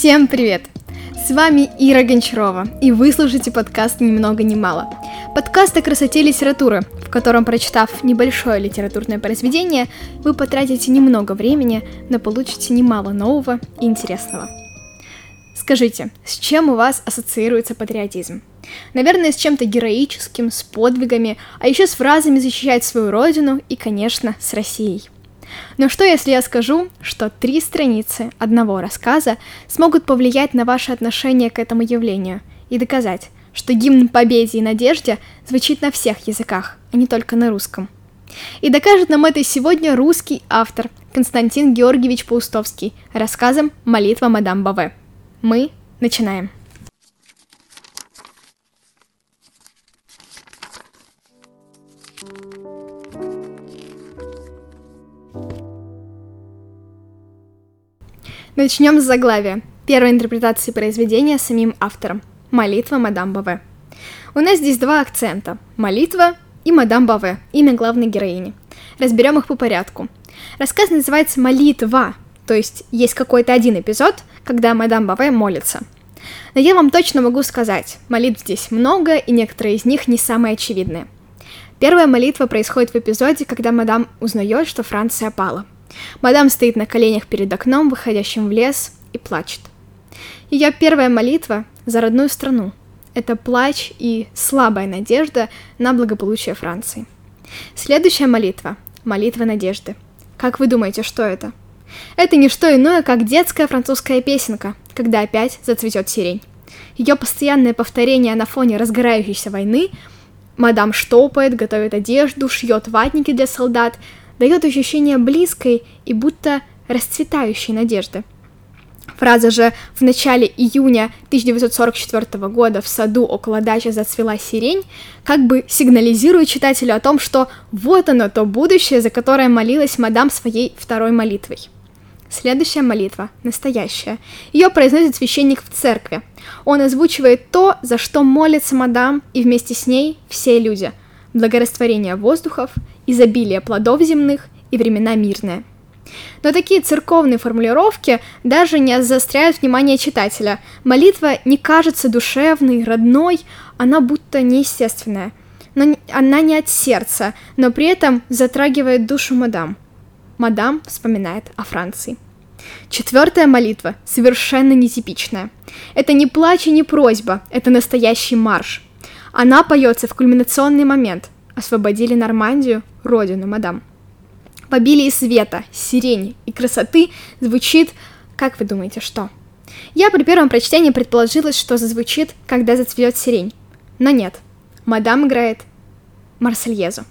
Всем привет! С вами Ира Гончарова, и вы слушаете подкаст «Ни много ни мало». Подкаст о красоте литературы, в котором, прочитав небольшое литературное произведение, вы потратите немного времени, но получите немало нового и интересного. Скажите, с чем у вас ассоциируется патриотизм? Наверное, с чем-то героическим, с подвигами, а еще с фразами «защищать свою родину» и, конечно, с Россией – но что если я скажу, что три страницы одного рассказа смогут повлиять на ваше отношение к этому явлению и доказать, что гимн победе и надежде звучит на всех языках, а не только на русском. И докажет нам это сегодня русский автор Константин Георгиевич Паустовский рассказом «Молитва мадам Баве». Мы начинаем. Начнем с заглавия. Первой интерпретации произведения самим автором. Молитва мадам Баве. У нас здесь два акцента. Молитва и мадам Баве, имя главной героини. Разберем их по порядку. Рассказ называется «Молитва», то есть есть какой-то один эпизод, когда мадам Баве молится. Но я вам точно могу сказать, молитв здесь много, и некоторые из них не самые очевидные. Первая молитва происходит в эпизоде, когда мадам узнает, что Франция пала – Мадам стоит на коленях перед окном, выходящим в лес, и плачет. Ее первая молитва за родную страну. Это плач и слабая надежда на благополучие Франции. Следующая молитва – молитва надежды. Как вы думаете, что это? Это не что иное, как детская французская песенка, когда опять зацветет сирень. Ее постоянное повторение на фоне разгорающейся войны Мадам штопает, готовит одежду, шьет ватники для солдат, дает ощущение близкой и будто расцветающей надежды. Фраза же «в начале июня 1944 года в саду около дачи зацвела сирень» как бы сигнализирует читателю о том, что вот оно то будущее, за которое молилась мадам своей второй молитвой. Следующая молитва, настоящая. Ее произносит священник в церкви. Он озвучивает то, за что молится мадам, и вместе с ней все люди. Благорастворение воздухов, изобилие плодов земных и времена мирные. Но такие церковные формулировки даже не заостряют внимание читателя. Молитва не кажется душевной, родной, она будто неестественная. Но она не от сердца, но при этом затрагивает душу мадам. Мадам вспоминает о Франции. Четвертая молитва совершенно нетипичная. Это не плач и не просьба, это настоящий марш. Она поется в кульминационный момент. Освободили Нормандию, родину, мадам. В обилии света, сирени и красоты звучит, как вы думаете, что? Я при первом прочтении предположила, что зазвучит, когда зацветет сирень. Но нет. Мадам играет Марсельезу.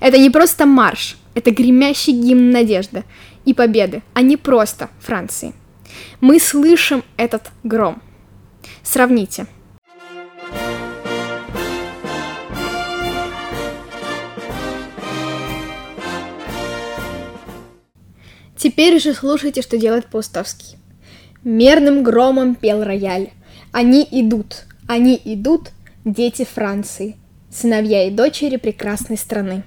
Это не просто марш, это гремящий гимн надежды и победы, а не просто Франции. Мы слышим этот гром. Сравните. Теперь же слушайте, что делает Паустовский. Мерным громом пел рояль. Они идут, они идут, дети Франции, сыновья и дочери прекрасной страны.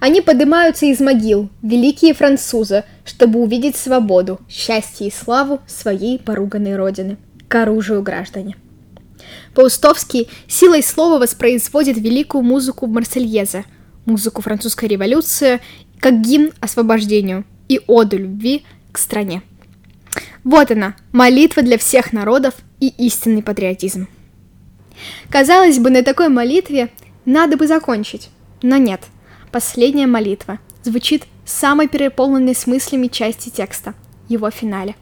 Они поднимаются из могил, великие французы, чтобы увидеть свободу, счастье и славу своей поруганной родины. К оружию граждане. Паустовский силой слова воспроизводит великую музыку в Марсельезе, музыку французской революции, как гимн освобождению, и оду любви к стране. Вот она, молитва для всех народов и истинный патриотизм. Казалось бы, на такой молитве надо бы закончить, но нет. Последняя молитва звучит самой переполненной смыслями части текста, его финале.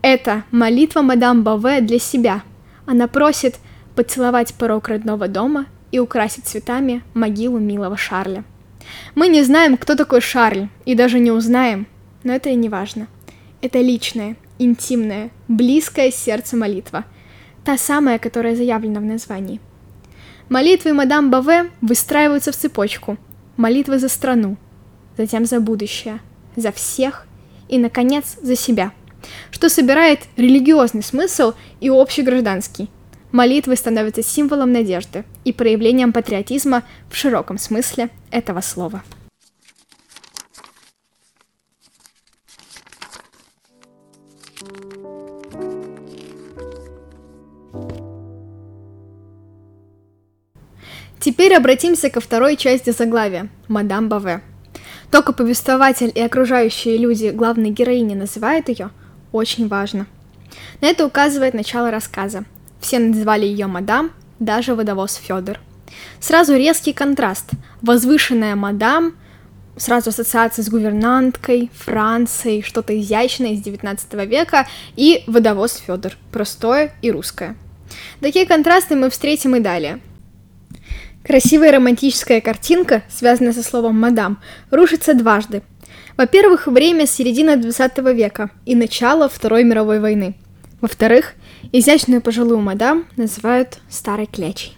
Это молитва мадам Баве для себя. Она просит поцеловать порог родного дома и украсить цветами могилу милого Шарля – мы не знаем, кто такой Шарль, и даже не узнаем, но это и не важно. Это личная, интимная, близкая сердце молитва. Та самая, которая заявлена в названии. Молитвы мадам Баве выстраиваются в цепочку. Молитвы за страну, затем за будущее, за всех и, наконец, за себя, что собирает религиозный смысл и общегражданский, Молитвы становятся символом надежды и проявлением патриотизма в широком смысле этого слова. Теперь обратимся ко второй части заглавия «Мадам Баве». То, как повествователь и окружающие люди главной героини называют ее, очень важно. На это указывает начало рассказа – все называли ее мадам, даже водовоз Федор. Сразу резкий контраст. Возвышенная мадам, сразу ассоциация с гувернанткой, Францией, что-то изящное из 19 века, и водовоз Федор, простое и русское. Такие контрасты мы встретим и далее – Красивая романтическая картинка, связанная со словом «мадам», рушится дважды. Во-первых, время середины 20 века и начало Второй мировой войны. Во-вторых, изящную пожилую мадам называют «старой клячей».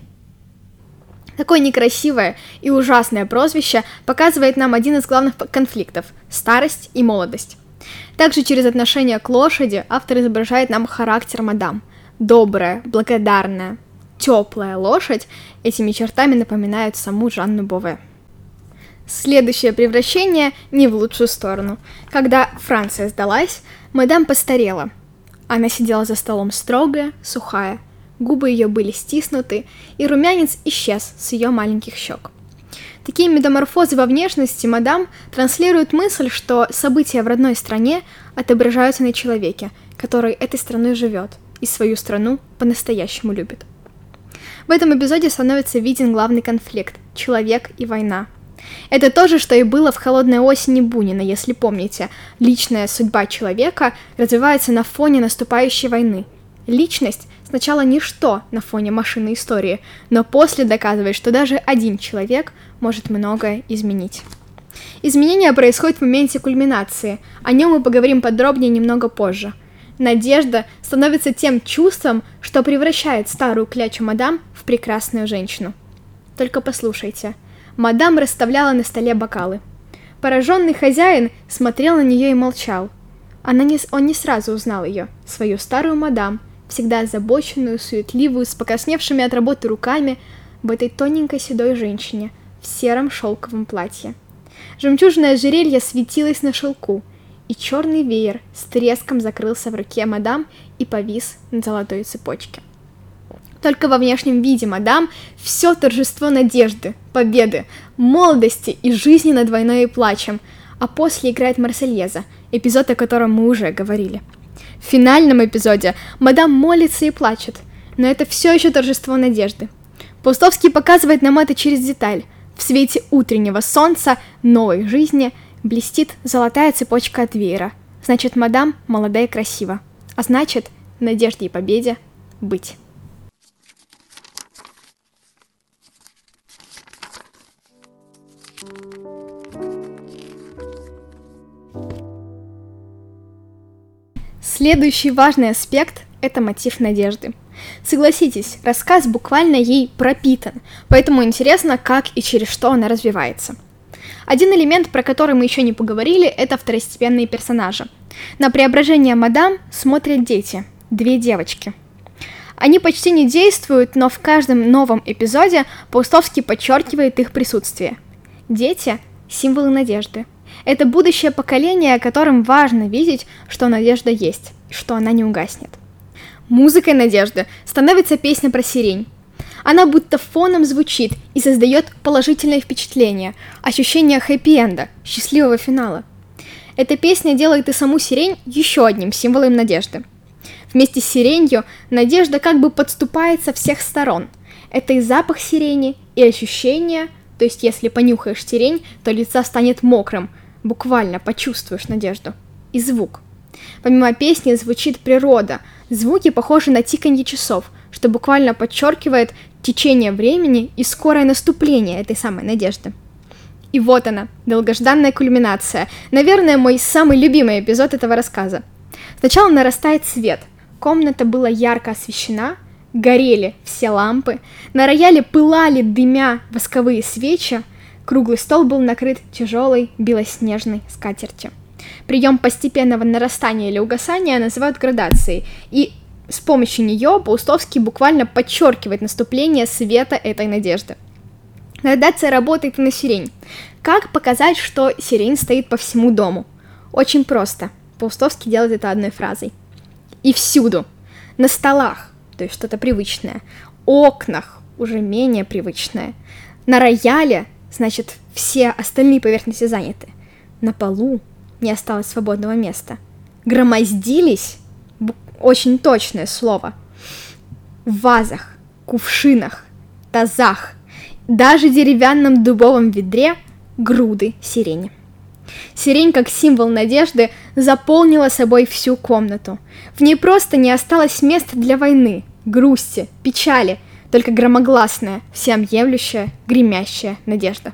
Такое некрасивое и ужасное прозвище показывает нам один из главных конфликтов – старость и молодость. Также через отношение к лошади автор изображает нам характер мадам – добрая, благодарная, теплая лошадь этими чертами напоминают саму Жанну Бове. Следующее превращение не в лучшую сторону. Когда Франция сдалась, мадам постарела. Она сидела за столом строгая, сухая, губы ее были стиснуты, и румянец исчез с ее маленьких щек. Такие метаморфозы во внешности мадам транслируют мысль, что события в родной стране отображаются на человеке, который этой страной живет и свою страну по-настоящему любит. В этом эпизоде становится виден главный конфликт – человек и война. Это то же, что и было в «Холодной осени» Бунина, если помните. Личная судьба человека развивается на фоне наступающей войны. Личность сначала ничто на фоне машины истории, но после доказывает, что даже один человек может многое изменить. Изменения происходят в моменте кульминации, о нем мы поговорим подробнее немного позже – Надежда становится тем чувством, что превращает старую клячу мадам в прекрасную женщину. Только послушайте. Мадам расставляла на столе бокалы. Пораженный хозяин смотрел на нее и молчал. Она не, он не сразу узнал ее, свою старую мадам, всегда озабоченную, суетливую, с покрасневшими от работы руками, в этой тоненькой седой женщине, в сером шелковом платье. Жемчужное ожерелье светилось на шелку – и черный веер с треском закрылся в руке мадам и повис на золотой цепочке. Только во внешнем виде мадам все торжество надежды, победы, молодости и жизни над войной и плачем, а после играет Марсельеза, эпизод, о котором мы уже говорили. В финальном эпизоде мадам молится и плачет, но это все еще торжество надежды. Пустовский показывает нам это через деталь. В свете утреннего солнца, новой жизни – Блестит золотая цепочка от веера. Значит, мадам молодая и красива. А значит, надежде и победе быть. Следующий важный аспект – это мотив надежды. Согласитесь, рассказ буквально ей пропитан, поэтому интересно, как и через что она развивается – один элемент, про который мы еще не поговорили, это второстепенные персонажи. На преображение мадам смотрят дети, две девочки. Они почти не действуют, но в каждом новом эпизоде Паустовский подчеркивает их присутствие. Дети – символы надежды. Это будущее поколение, которым важно видеть, что надежда есть, что она не угаснет. Музыкой надежды становится песня про сирень. Она будто фоном звучит и создает положительное впечатление, ощущение хэппи-энда, счастливого финала. Эта песня делает и саму сирень еще одним символом надежды. Вместе с сиренью надежда как бы подступает со всех сторон. Это и запах сирени, и ощущение, то есть если понюхаешь сирень, то лица станет мокрым, буквально почувствуешь надежду. И звук. Помимо песни звучит природа, звуки похожи на тиканье часов, что буквально подчеркивает течение времени и скорое наступление этой самой надежды. И вот она, долгожданная кульминация. Наверное, мой самый любимый эпизод этого рассказа. Сначала нарастает свет. Комната была ярко освещена, горели все лампы, на рояле пылали дымя восковые свечи, круглый стол был накрыт тяжелой белоснежной скатертью. Прием постепенного нарастания или угасания называют градацией, и с помощью нее Паустовский буквально подчеркивает наступление света этой надежды. Градация работает на сирень. Как показать, что сирень стоит по всему дому? Очень просто. Паустовский делает это одной фразой. И всюду. На столах, то есть что-то привычное, окнах, уже менее привычное. На рояле, значит, все остальные поверхности заняты. На полу не осталось свободного места. Громоздились, очень точное слово, в вазах, кувшинах, тазах, даже деревянном дубовом ведре груды сирени. Сирень, как символ надежды, заполнила собой всю комнату. В ней просто не осталось места для войны, грусти, печали, только громогласная, всеобъемлющая, гремящая надежда.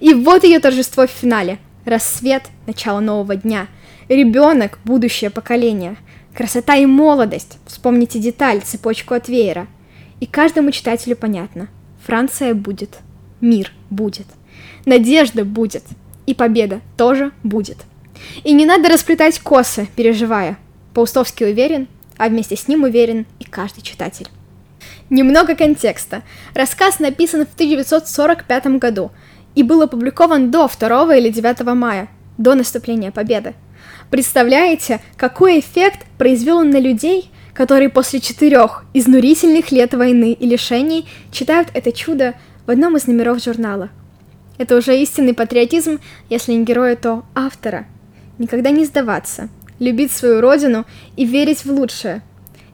И вот ее торжество в финале. Рассвет, начало нового дня. Ребенок, будущее поколение. Красота и молодость. Вспомните деталь, цепочку от веера. И каждому читателю понятно. Франция будет. Мир будет. Надежда будет. И победа тоже будет. И не надо расплетать косы, переживая. Паустовский уверен, а вместе с ним уверен и каждый читатель. Немного контекста. Рассказ написан в 1945 году и был опубликован до 2 или 9 мая, до наступления победы. Представляете, какой эффект произвел он на людей, которые после четырех изнурительных лет войны и лишений читают это чудо в одном из номеров журнала. Это уже истинный патриотизм, если не героя, то автора. Никогда не сдаваться, любить свою родину и верить в лучшее.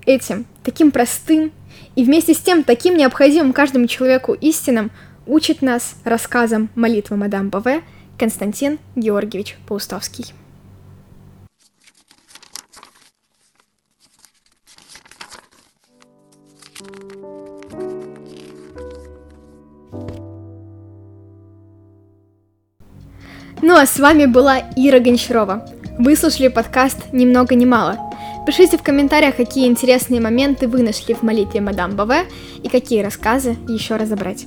Этим, таким простым и вместе с тем таким необходимым каждому человеку истинам учит нас рассказом молитвы мадам Баве Константин Георгиевич Паустовский. Ну а с вами была Ира Гончарова. Вы слушали подкаст «Ни много ни мало». Пишите в комментариях, какие интересные моменты вы нашли в молитве мадам Баве и какие рассказы еще разобрать.